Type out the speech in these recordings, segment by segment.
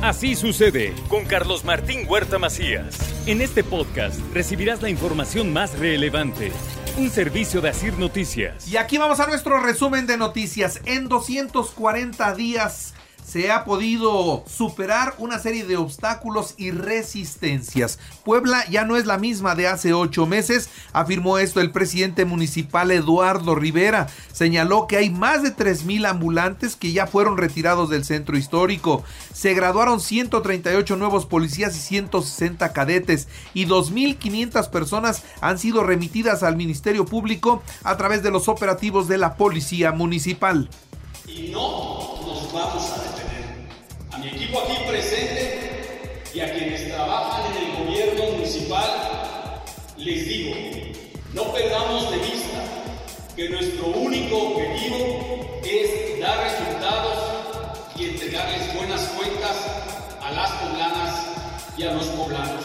Así sucede con Carlos Martín Huerta Macías. En este podcast recibirás la información más relevante. Un servicio de Asir Noticias. Y aquí vamos a nuestro resumen de noticias. En 240 días se ha podido superar una serie de obstáculos y resistencias. Puebla ya no es la misma de hace ocho meses, afirmó esto el presidente municipal Eduardo Rivera. Señaló que hay más de 3.000 ambulantes que ya fueron retirados del centro histórico. Se graduaron 138 nuevos policías y 160 cadetes y 2.500 personas han sido remitidas al Ministerio Público a través de los operativos de la Policía Municipal. Y no nos vamos a mi equipo aquí presente y a quienes trabajan en el gobierno municipal, les digo, no perdamos de vista que nuestro único objetivo es dar resultados y entregarles buenas cuentas a las poblanas y a los poblanos.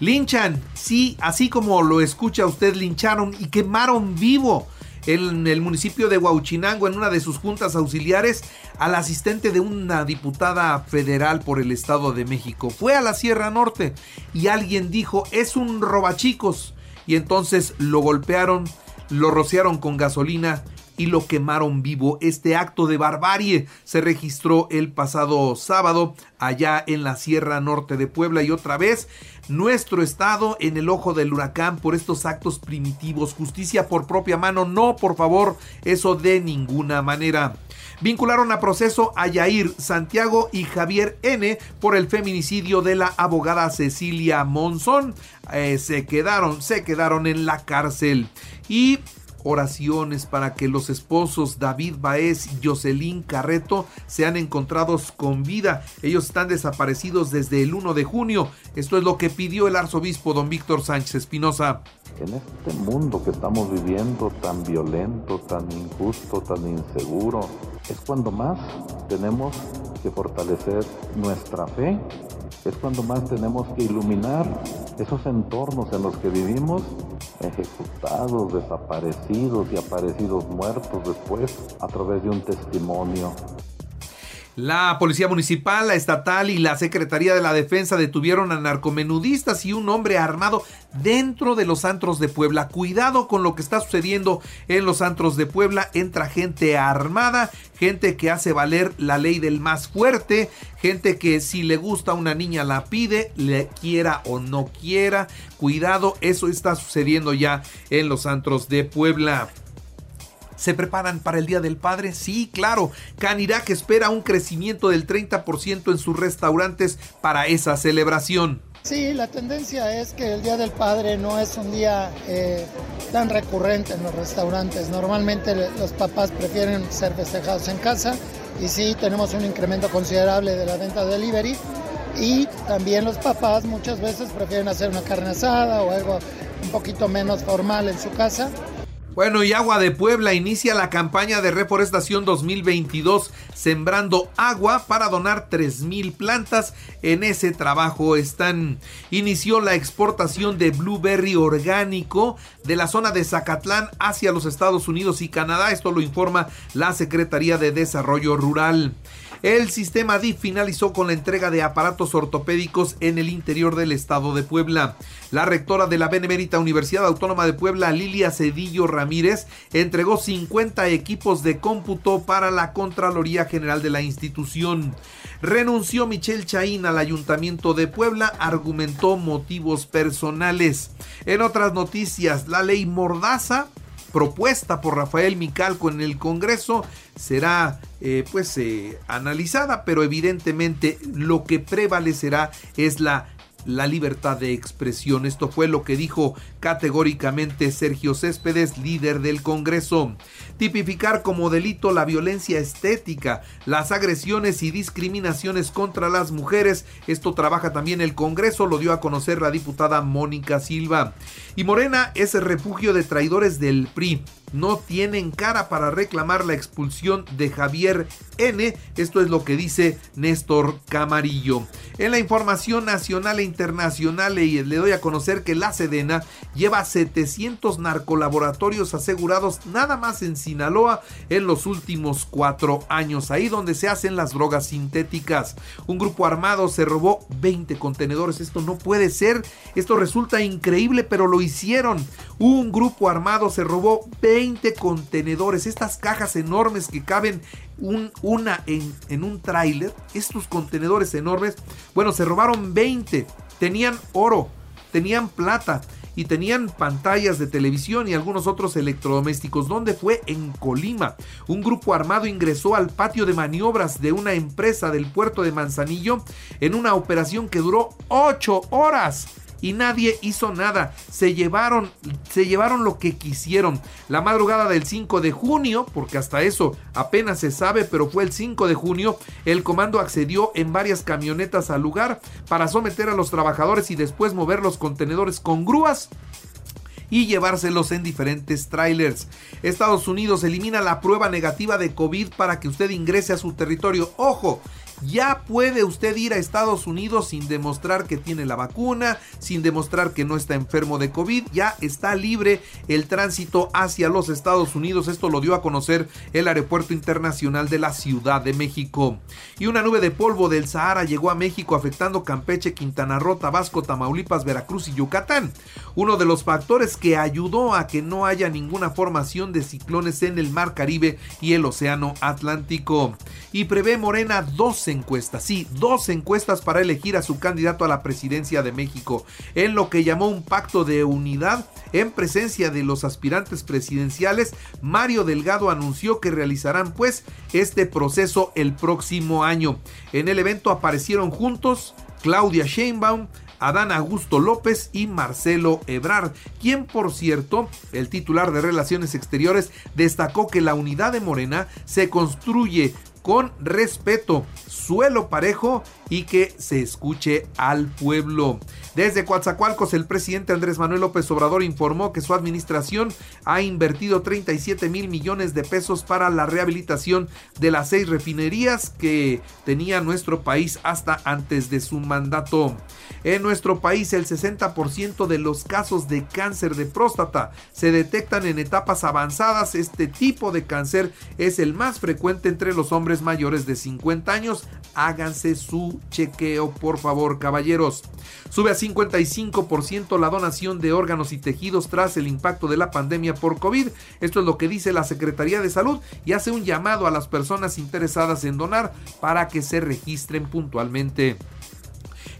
Linchan, sí, así como lo escucha usted, lincharon y quemaron vivo en el municipio de Huauchinango, en una de sus juntas auxiliares, al asistente de una diputada federal por el Estado de México. Fue a la Sierra Norte y alguien dijo, es un robachicos. Y entonces lo golpearon, lo rociaron con gasolina y lo quemaron vivo. Este acto de barbarie se registró el pasado sábado allá en la Sierra Norte de Puebla y otra vez nuestro estado en el ojo del huracán por estos actos primitivos. Justicia por propia mano, no, por favor, eso de ninguna manera. Vincularon a proceso a Yair Santiago y Javier N por el feminicidio de la abogada Cecilia Monzón. Eh, se quedaron, se quedaron en la cárcel. Y oraciones para que los esposos David Baez y Jocelyn Carreto sean encontrados con vida. Ellos están desaparecidos desde el 1 de junio. Esto es lo que pidió el arzobispo don Víctor Sánchez Espinosa. En este mundo que estamos viviendo tan violento, tan injusto, tan inseguro, es cuando más tenemos que fortalecer nuestra fe es cuando más tenemos que iluminar esos entornos en los que vivimos, ejecutados, desaparecidos y aparecidos muertos después a través de un testimonio la Policía Municipal, la Estatal y la Secretaría de la Defensa detuvieron a narcomenudistas y un hombre armado dentro de los antros de Puebla. Cuidado con lo que está sucediendo en los antros de Puebla. Entra gente armada, gente que hace valer la ley del más fuerte, gente que si le gusta a una niña la pide, le quiera o no quiera. Cuidado, eso está sucediendo ya en los antros de Puebla. ¿Se preparan para el Día del Padre? Sí, claro. Canirac espera un crecimiento del 30% en sus restaurantes para esa celebración. Sí, la tendencia es que el Día del Padre no es un día eh, tan recurrente en los restaurantes. Normalmente los papás prefieren ser festejados en casa y sí tenemos un incremento considerable de la venta de delivery. Y también los papás muchas veces prefieren hacer una carne asada o algo un poquito menos formal en su casa bueno, y Agua de Puebla inicia la campaña de reforestación 2022, sembrando agua para donar 3.000 plantas. En ese trabajo están. Inició la exportación de blueberry orgánico de la zona de Zacatlán hacia los Estados Unidos y Canadá. Esto lo informa la Secretaría de Desarrollo Rural. El sistema DIF finalizó con la entrega de aparatos ortopédicos en el interior del estado de Puebla. La rectora de la Benemérita Universidad Autónoma de Puebla, Lilia Cedillo Ramírez, entregó 50 equipos de cómputo para la Contraloría General de la institución. Renunció Michelle Chaín al Ayuntamiento de Puebla, argumentó motivos personales. En otras noticias, la ley Mordaza propuesta por Rafael Micalco en el Congreso será eh, pues eh, analizada, pero evidentemente lo que prevalecerá es la la libertad de expresión. Esto fue lo que dijo categóricamente Sergio Céspedes, líder del Congreso. Tipificar como delito la violencia estética, las agresiones y discriminaciones contra las mujeres. Esto trabaja también el Congreso, lo dio a conocer la diputada Mónica Silva. Y Morena es el refugio de traidores del PRI. No tienen cara para reclamar la expulsión de Javier N. Esto es lo que dice Néstor Camarillo. En la información nacional e internacional le doy a conocer que la Sedena lleva 700 narcolaboratorios asegurados nada más en Sinaloa en los últimos cuatro años, ahí donde se hacen las drogas sintéticas. Un grupo armado se robó 20 contenedores. Esto no puede ser. Esto resulta increíble, pero lo hicieron. Un grupo armado se robó 20 contenedores. Estas cajas enormes que caben un, una en, en un tráiler. Estos contenedores enormes. Bueno, se robaron 20. Tenían oro, tenían plata y tenían pantallas de televisión y algunos otros electrodomésticos. ¿Dónde fue? En Colima. Un grupo armado ingresó al patio de maniobras de una empresa del puerto de Manzanillo en una operación que duró 8 horas y nadie hizo nada. Se llevaron, se llevaron lo que quisieron. La madrugada del 5 de junio, porque hasta eso apenas se sabe, pero fue el 5 de junio, el comando accedió en varias camionetas al lugar para someter a los trabajadores y después mover los contenedores con grúas y llevárselos en diferentes trailers. Estados Unidos elimina la prueba negativa de COVID para que usted ingrese a su territorio. Ojo, ya puede usted ir a Estados Unidos sin demostrar que tiene la vacuna, sin demostrar que no está enfermo de COVID, ya está libre el tránsito hacia los Estados Unidos. Esto lo dio a conocer el Aeropuerto Internacional de la Ciudad de México. Y una nube de polvo del Sahara llegó a México afectando Campeche, Quintana Roo, Tabasco, Tamaulipas, Veracruz y Yucatán. Uno de los factores que ayudó a que no haya ninguna formación de ciclones en el Mar Caribe y el Océano Atlántico. Y prevé Morena 12 encuestas, sí, dos encuestas para elegir a su candidato a la presidencia de México, en lo que llamó un pacto de unidad en presencia de los aspirantes presidenciales. Mario Delgado anunció que realizarán pues este proceso el próximo año. En el evento aparecieron juntos Claudia Sheinbaum, Adán Augusto López y Marcelo Ebrard, quien por cierto, el titular de Relaciones Exteriores, destacó que la unidad de Morena se construye con respeto, suelo parejo y que se escuche al pueblo. Desde Coatzacoalcos, el presidente Andrés Manuel López Obrador informó que su administración ha invertido 37 mil millones de pesos para la rehabilitación de las seis refinerías que tenía nuestro país hasta antes de su mandato. En nuestro país, el 60% de los casos de cáncer de próstata se detectan en etapas avanzadas. Este tipo de cáncer es el más frecuente entre los hombres mayores de 50 años. Háganse su chequeo, por favor, caballeros. Sube a 55% la donación de órganos y tejidos tras el impacto de la pandemia por COVID. Esto es lo que dice la Secretaría de Salud y hace un llamado a las personas interesadas en donar para que se registren puntualmente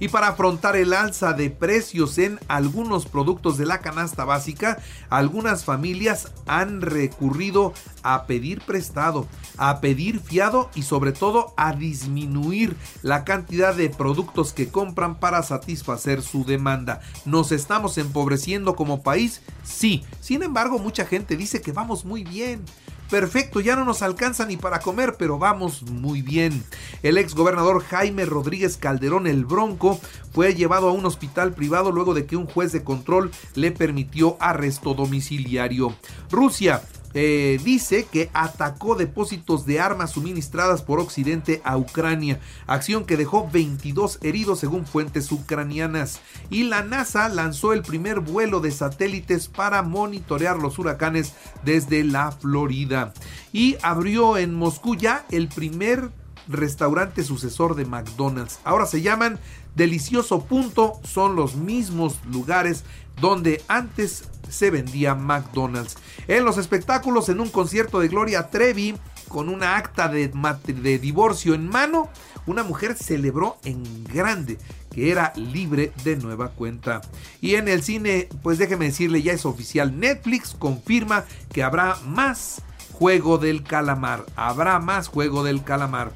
y para afrontar el alza de precios en algunos productos de la canasta básica, algunas familias han recurrido a pedir prestado, a pedir fiado y sobre todo a disminuir la cantidad de productos que compran para satisfacer su demanda. ¿Nos estamos empobreciendo como país? Sí. Sin embargo, mucha gente dice que vamos muy bien perfecto, ya no nos alcanza ni para comer, pero vamos muy bien. El ex gobernador Jaime Rodríguez Calderón el Bronco fue llevado a un hospital privado luego de que un juez de control le permitió arresto domiciliario. Rusia eh, dice que atacó depósitos de armas suministradas por Occidente a Ucrania, acción que dejó 22 heridos según fuentes ucranianas. Y la NASA lanzó el primer vuelo de satélites para monitorear los huracanes desde la Florida. Y abrió en Moscú ya el primer restaurante sucesor de McDonald's. Ahora se llaman Delicioso Punto, son los mismos lugares donde antes se vendía McDonald's. En los espectáculos, en un concierto de Gloria Trevi, con una acta de, de divorcio en mano, una mujer celebró en grande que era libre de nueva cuenta. Y en el cine, pues déjeme decirle, ya es oficial, Netflix confirma que habrá más juego del calamar. Habrá más juego del calamar.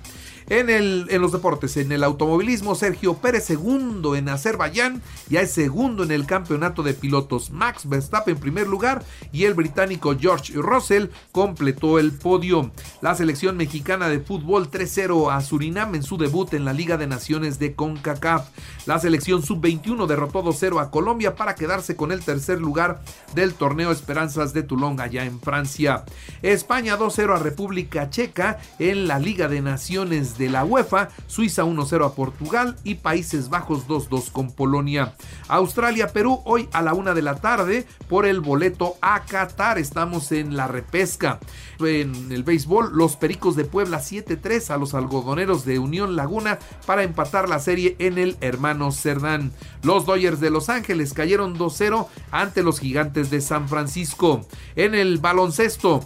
En, el, en los deportes, en el automovilismo, Sergio Pérez segundo en Azerbaiyán, ya es segundo en el campeonato de pilotos. Max Verstappen en primer lugar y el británico George Russell completó el podio. La selección mexicana de fútbol 3-0 a Surinam en su debut en la Liga de Naciones de CONCACAF. La selección sub-21 derrotó 2-0 a Colombia para quedarse con el tercer lugar del torneo Esperanzas de Toulon allá en Francia. España 2-0 a República Checa en la Liga de Naciones de la UEFA. Suiza 1-0 a Portugal y Países Bajos 2-2 con Polonia. Australia-Perú hoy a la una de la tarde por el boleto a Qatar. Estamos en la repesca. En el béisbol, los Pericos de Puebla 7-3 a los algodoneros de Unión Laguna para empatar la serie en el hermano Cerdán. Los Dodgers de Los Ángeles cayeron 2-0 ante los gigantes de San Francisco. En el baloncesto,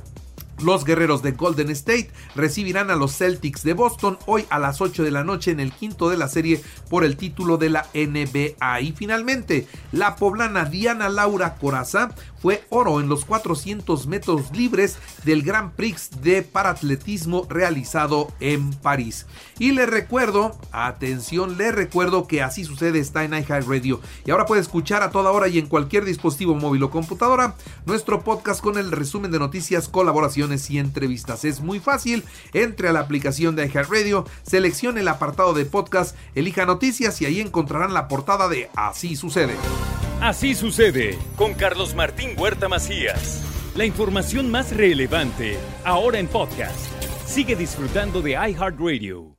los guerreros de Golden State recibirán a los Celtics de Boston hoy a las 8 de la noche en el quinto de la serie por el título de la NBA. Y finalmente, la poblana Diana Laura Coraza fue oro en los 400 metros libres del Grand Prix de paratletismo realizado en París. Y le recuerdo, atención, le recuerdo que así sucede está en Radio Y ahora puede escuchar a toda hora y en cualquier dispositivo móvil o computadora nuestro podcast con el resumen de noticias, y entrevistas. Es muy fácil, entre a la aplicación de Radio seleccione el apartado de podcast, elija noticias y ahí encontrarán la portada de Así sucede. Así sucede con Carlos Martín Huerta Macías. La información más relevante ahora en podcast. Sigue disfrutando de iHeartRadio.